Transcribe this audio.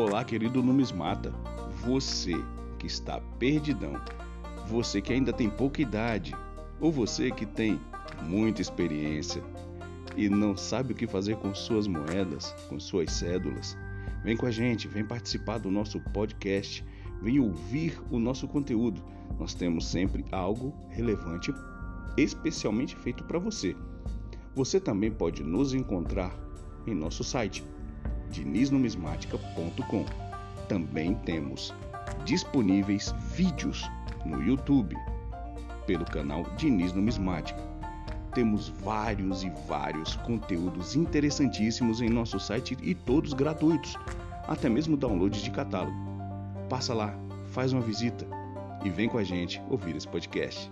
Olá, querido numismata. Você que está perdidão, você que ainda tem pouca idade, ou você que tem muita experiência e não sabe o que fazer com suas moedas, com suas cédulas, vem com a gente, vem participar do nosso podcast, vem ouvir o nosso conteúdo. Nós temos sempre algo relevante, especialmente feito para você. Você também pode nos encontrar em nosso site dinisnumismática.com. Também temos disponíveis vídeos no YouTube pelo canal Diniz Numismática. Temos vários e vários conteúdos interessantíssimos em nosso site e todos gratuitos, até mesmo download de catálogo. Passa lá, faz uma visita e vem com a gente ouvir esse podcast.